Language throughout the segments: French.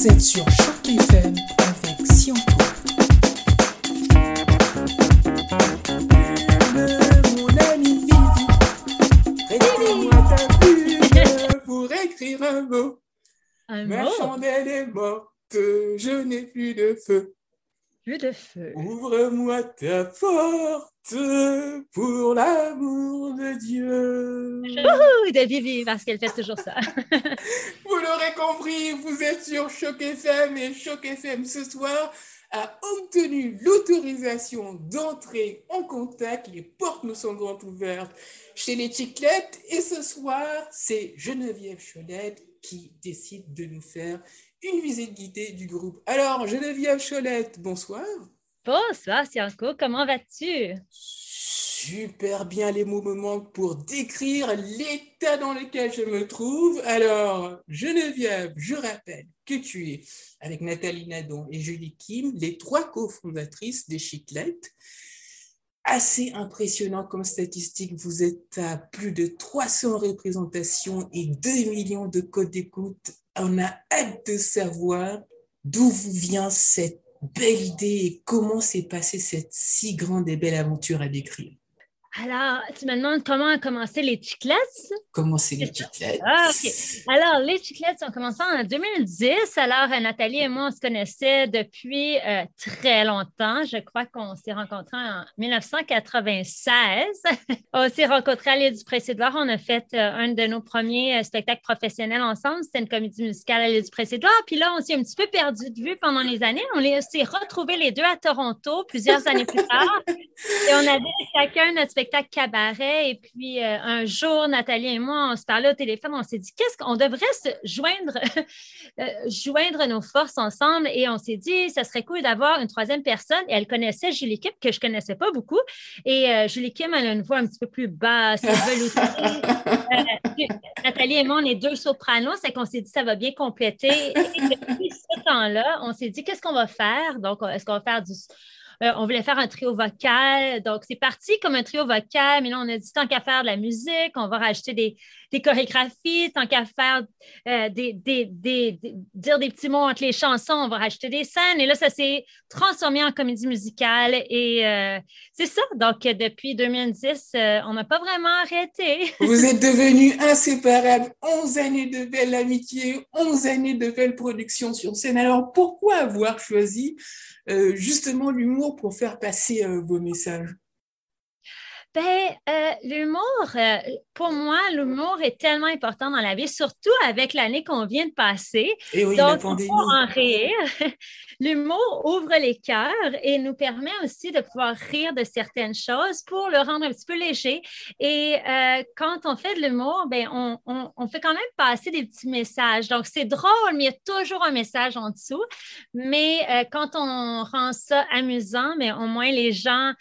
Vous êtes sur Choc FM avec Sionco. Mon ami Vivi, ta pour écrire un mot. Un Ma mot, chandelle est morte, je n'ai plus de feu. jeu de feu. Ouvre-moi ta porte pour l'amour de Dieu. Ouh, de Vivi, parce qu'elle fait toujours ça. L'aurez compris, vous êtes sur Choc FM et Choc FM ce soir a obtenu l'autorisation d'entrer en contact. Les portes nous sont grandes ouvertes chez les Chiclettes. Et ce soir, c'est Geneviève Cholette qui décide de nous faire une visite guidée du groupe. Alors, Geneviève Cholette, bonsoir. Bonsoir, Cianco, comment vas-tu? Super bien les mots me manquent pour décrire l'état dans lequel je me trouve. Alors, Geneviève, je rappelle que tu es avec Nathalie Nadon et Julie Kim, les trois cofondatrices des Chiclettes. Assez impressionnant comme statistique, vous êtes à plus de 300 représentations et 2 millions de codes d'écoute. On a hâte de savoir d'où vous vient cette belle idée et comment s'est passée cette si grande et belle aventure à décrire. Alors, tu me demandes comment a commencé les chiclettes? Comment c'est les Chiclettes? Ah, OK. Alors, les chiclettes ont commencé en 2010. Alors, euh, Nathalie et moi, on se connaissait depuis euh, très longtemps. Je crois qu'on s'est rencontrés en 1996. on s'est rencontrés à l'île du Pré-Édouard. On a fait euh, un de nos premiers euh, spectacles professionnels ensemble. C'était une comédie musicale à l'île du Pré-Édouard. Puis là, on s'est un petit peu perdu de vue pendant les années. On s'est retrouvés les deux à Toronto plusieurs années plus tard. Et on avait chacun notre spectacle cabaret. Et puis, euh, un jour, Nathalie et moi, on se parlait au téléphone. On s'est dit, qu'est-ce qu'on devrait se joindre, euh, joindre nos forces ensemble? Et on s'est dit, ça serait cool d'avoir une troisième personne. Et elle connaissait Julie Kim, que je connaissais pas beaucoup. Et euh, Julie Kim, elle a une voix un petit peu plus basse, veloutée. Nathalie et moi, on est deux sopranos. C'est qu'on s'est dit, ça va bien compléter. Et depuis ce temps-là, on s'est dit, qu'est-ce qu'on va faire? Donc, est-ce qu'on va faire du. Euh, on voulait faire un trio vocal. Donc, c'est parti comme un trio vocal, mais là, on a dit tant qu'à faire de la musique, on va rajouter des, des chorégraphies, tant qu'à faire euh, des, des, des- dire des petits mots entre les chansons, on va rajouter des scènes. Et là, ça s'est transformé en comédie musicale. Et euh, c'est ça. Donc, depuis 2010, euh, on n'a pas vraiment arrêté. Vous êtes devenus inséparables. 11 années de belle amitié, 11 années de belle production sur scène. Alors, pourquoi avoir choisi justement l'humour pour faire passer vos messages? Ben, euh, l'humour, euh, pour moi, l'humour est tellement important dans la vie, surtout avec l'année qu'on vient de passer. Et oui, la Donc, il faut en rire. L'humour ouvre les cœurs et nous permet aussi de pouvoir rire de certaines choses pour le rendre un petit peu léger. Et euh, quand on fait de l'humour, ben, on, on- on fait quand même passer des petits messages. Donc, c'est drôle, mais il y a toujours un message en dessous. Mais quand on rend ça amusant, mais au moins les gens,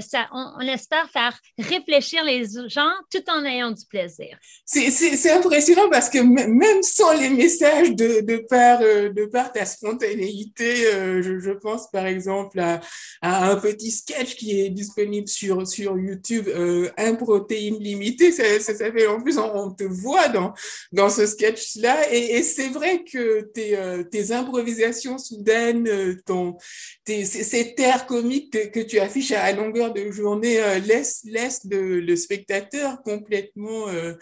ça, on, on espère faire réfléchir les gens tout en ayant du plaisir. C'est- impressionnant parce que même sans les messages de, par, euh, de par ta spontanéité, euh, je, pense par exemple à, un petit sketch qui est disponible sur, sur YouTube, euh, un ça, ça s'appelle en plus, on, te voit dans, dans ce sketch-là et, c'est vrai que tes, euh, tes improvisations soudaines, ton, tes, ces, terres comiques que, tu affiches à, à longueur de journée laissent, laissent le, le spectateur complètement, euh,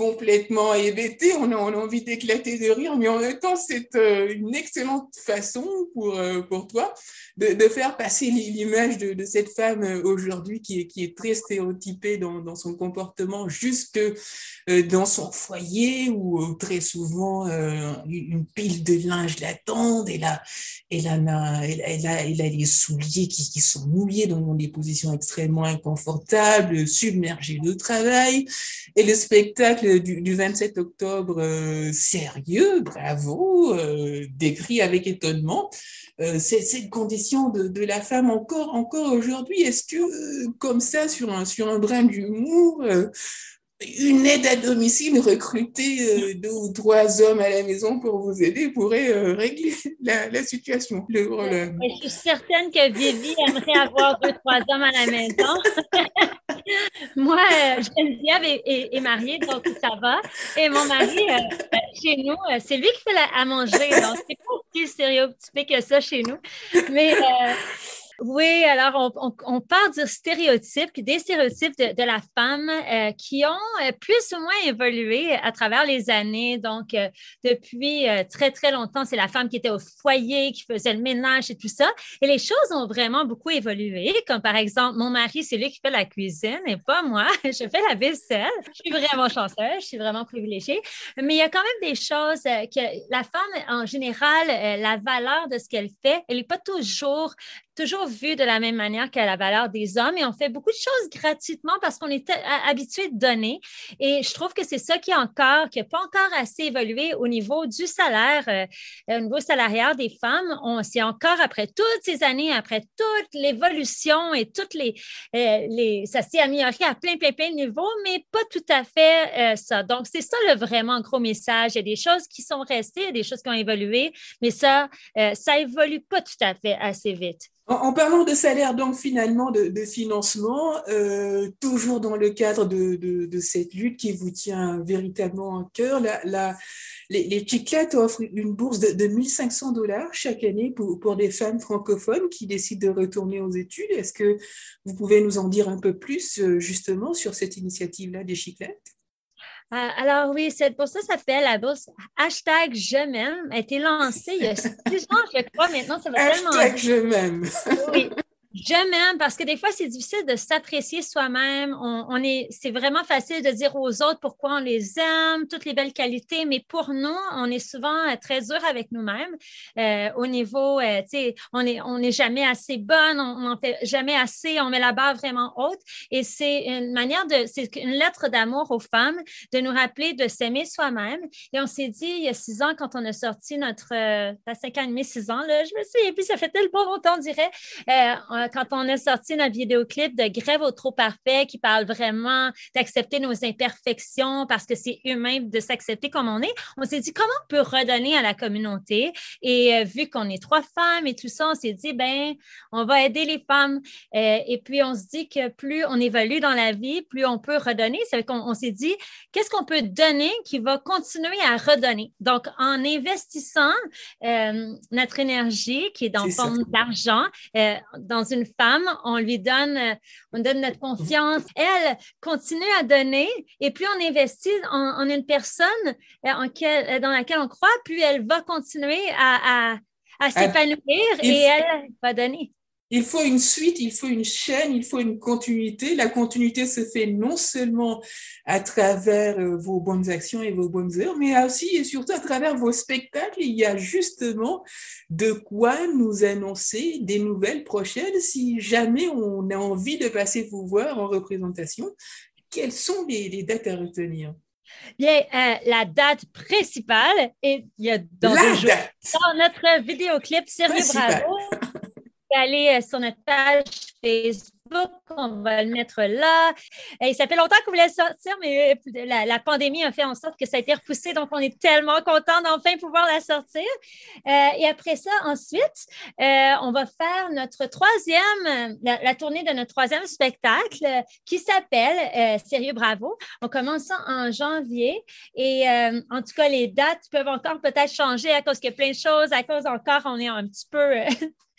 complètement hébété. On a, envie d'éclater de rire, mais en même temps, c'est euh, une excellente façon pour, euh, pour toi de, de faire passer l'i- l'image de, cette femme euh, aujourd'hui qui est, qui est très stéréotypée dans, son comportement, jusque dans son foyer où très souvent une pile de linge l'attend elle, a, elle, a, elle les souliers qui, qui sont mouillés dans des positions extrêmement inconfortables, submergées de travail. Et le spectacle du, du 27 octobre, euh, sérieux, bravo, euh, décrit avec étonnement. Euh, cette condition de, la femme encore, encore aujourd'hui. Est-ce que, euh, comme ça, sur un, sur un brin d'humour, euh, une aide à domicile, recruter euh, deux ou trois hommes à la maison pour vous aider pourrait euh, régler la, la situation, le problème. Et je suis certaine que Vivi aimerait avoir deux, trois hommes à la maison. Moi, euh, Geneviève est, est- est mariée, donc ça va. Et mon mari, euh, euh, chez nous, euh, c'est lui qui fait la- à manger. Donc, c'est pas si stéréotypé que ça chez nous. Mais euh, oui, alors on, on, parle du stéréotype, des stéréotypes de, la femme euh, qui ont euh, plus ou moins évolué à travers les années. Donc, euh, depuis très, très longtemps, c'est la femme qui était au foyer, qui faisait le ménage et tout ça. Et les choses ont vraiment beaucoup évolué, comme par exemple, mon mari, c'est lui qui fait la cuisine et pas moi. Je fais la vaisselle. Je suis vraiment chanceuse, je suis vraiment privilégiée. Mais il y a quand même des choses que la femme, en général, la valeur de ce qu'elle fait, elle n'est pas toujours toujours vu de la même manière qu'à la valeur des hommes et on fait beaucoup de choses gratuitement parce qu'on est habitué de donner. Et je trouve que c'est ça qui est encore, qui n'a pas encore assez évolué au niveau du salaire, euh, au niveau salarial des femmes. On, c'est encore après toutes ces années, après toute l'évolution et toutes les, euh, les ça s'est amélioré à plein, plein, plein de niveaux, mais pas tout à fait euh, ça. Donc, c'est ça le vraiment gros message. Il y a des choses qui sont restées, il y a des choses qui ont évolué, mais ça, ça évolue pas tout à fait assez vite. En, parlant de salaire, donc finalement de, financement, euh, toujours dans le cadre de, cette lutte qui vous tient véritablement en cœur, la, les, les offrent une bourse de, 1500 dollars chaque année pour, pour des femmes francophones qui décident de retourner aux études. Est-ce que vous pouvez nous en dire un peu plus euh, justement sur cette initiative-là des Chiclettes euh, alors oui, c'est pour ça ça fait la bourse hashtag je m'aime a été lancée il y a six ans, je crois. Maintenant, ça va tellement. Hashtag je m'aime. Oui. Je m'aime parce que des fois, c'est difficile de s'apprécier soi-même. On, est, c'est vraiment facile de dire aux autres pourquoi on les aime, toutes les belles qualités, mais pour nous, on est souvent euh, très dur avec nous-mêmes. Euh, au niveau, euh, tu sais, on n'est on jamais assez bonne, on n'en fait jamais assez, on met la barre vraiment haute. Et c'est une manière de, c'est une lettre d'amour aux femmes de nous rappeler de s'aimer soi-même. Et on s'est dit, il y a six ans, quand on a sorti notre, euh, cinq ans et demi, six ans, là, je me suis, et puis ça fait tellement longtemps, on dirait. Quand on a sorti notre vidéoclip de Grève au trop parfait qui parle vraiment d'accepter nos imperfections parce que c'est humain de s'accepter comme on est, on s'est dit comment on peut redonner à la communauté? Et euh, vu qu'on est trois femmes et tout ça, on s'est dit, ben, on va aider les femmes. Euh, et puis, on se dit que plus on évolue dans la vie, plus on peut redonner. C'est qu'on on, s'est dit, qu'est-ce qu'on peut donner qui va continuer à redonner? Donc, en investissant euh, notre énergie, qui est dans forme d'argent, dans une femme, on lui donne, euh, on donne notre confiance. Elle continue à donner et plus on investit en, une personne euh, en euh, dans laquelle on croit, plus elle va continuer à, à s'épanouir et elle va donner. Il faut une suite, il faut une chaîne, il faut une continuité. La continuité se fait non seulement à travers euh, vos bonnes actions et vos bonnes heures, mais aussi et surtout à travers vos spectacles. Il y a justement de quoi nous annoncer des nouvelles prochaines si jamais on a envie de passer vous voir en représentation. Quelles sont les, dates à retenir? Bien, euh, la date principale est il y a dans, dans notre vidéoclip Sérieux Bravo aller euh, sur notre page Facebook on va le mettre là. Et ça fait longtemps qu'on voulait sortir, mais euh, la, pandémie a fait en sorte que ça a été repoussé, donc on est tellement content d'enfin pouvoir la sortir. Euh, et après ça, ensuite, euh, on va faire notre troisième, la, tournée de notre troisième spectacle qui s'appelle Sérieux Bravo. On commence en janvier et en tout cas, les dates peuvent encore peut-être changer à cause qu'il y a plein de choses, à cause encore, on est un petit peu...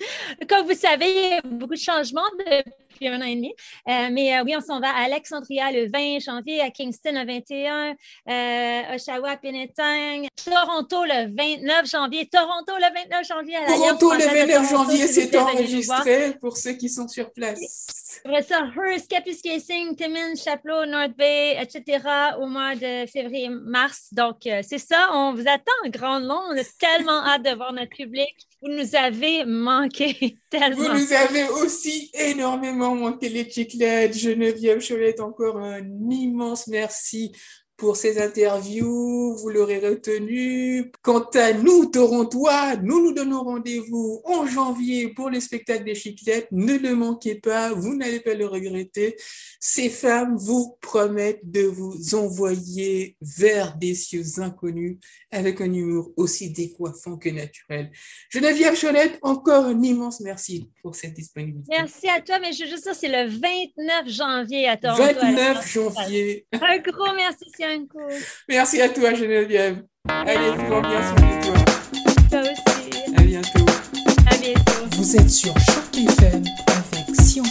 Comme vous savez, il y a beaucoup de changements depuis un an et Euh, mais euh, oui, on s'en va à Alexandria le 20 janvier, à Kingston le 21, euh, Oshawa, Penetang, Toronto le 29 janvier, Toronto le 29 janvier. À Toronto le 29 janvier, c'est enregistré pour ceux qui sont sur place. Après ça, Hearst, Kapuskasing, Timmins, Chapelot, North Bay, etc. au mois de février-mars. Donc, c'est ça. On vous attend en grand nom. On a tellement hâte de voir notre public. Vous nous avez manqué tellement. Vous nous avez aussi énormément manqué les chiclettes. Geneviève Cholette, encore un immense merci pour ces interviews, vous l'aurez retenu. Quant à nous, Torontois, nous nous donnons rendez-vous en janvier pour les spectacles des Chiclettes. Ne le manquez pas, vous n'allez pas le regretter. Ces femmes vous promettent de vous envoyer vers des cieux inconnus avec un humour aussi décoiffant que naturel. Geneviève Cholette, encore un immense merci pour cette disponibilité. Merci à toi, mais je veux juste dire, c'est le 29 janvier à Toronto. 29 janvier. Un gros merci, Merci à toi, Geneviève. Allez, vous dormir sur les toits. Toi aussi. À bientôt. À bientôt. Vous êtes sur Choc FM avec Sion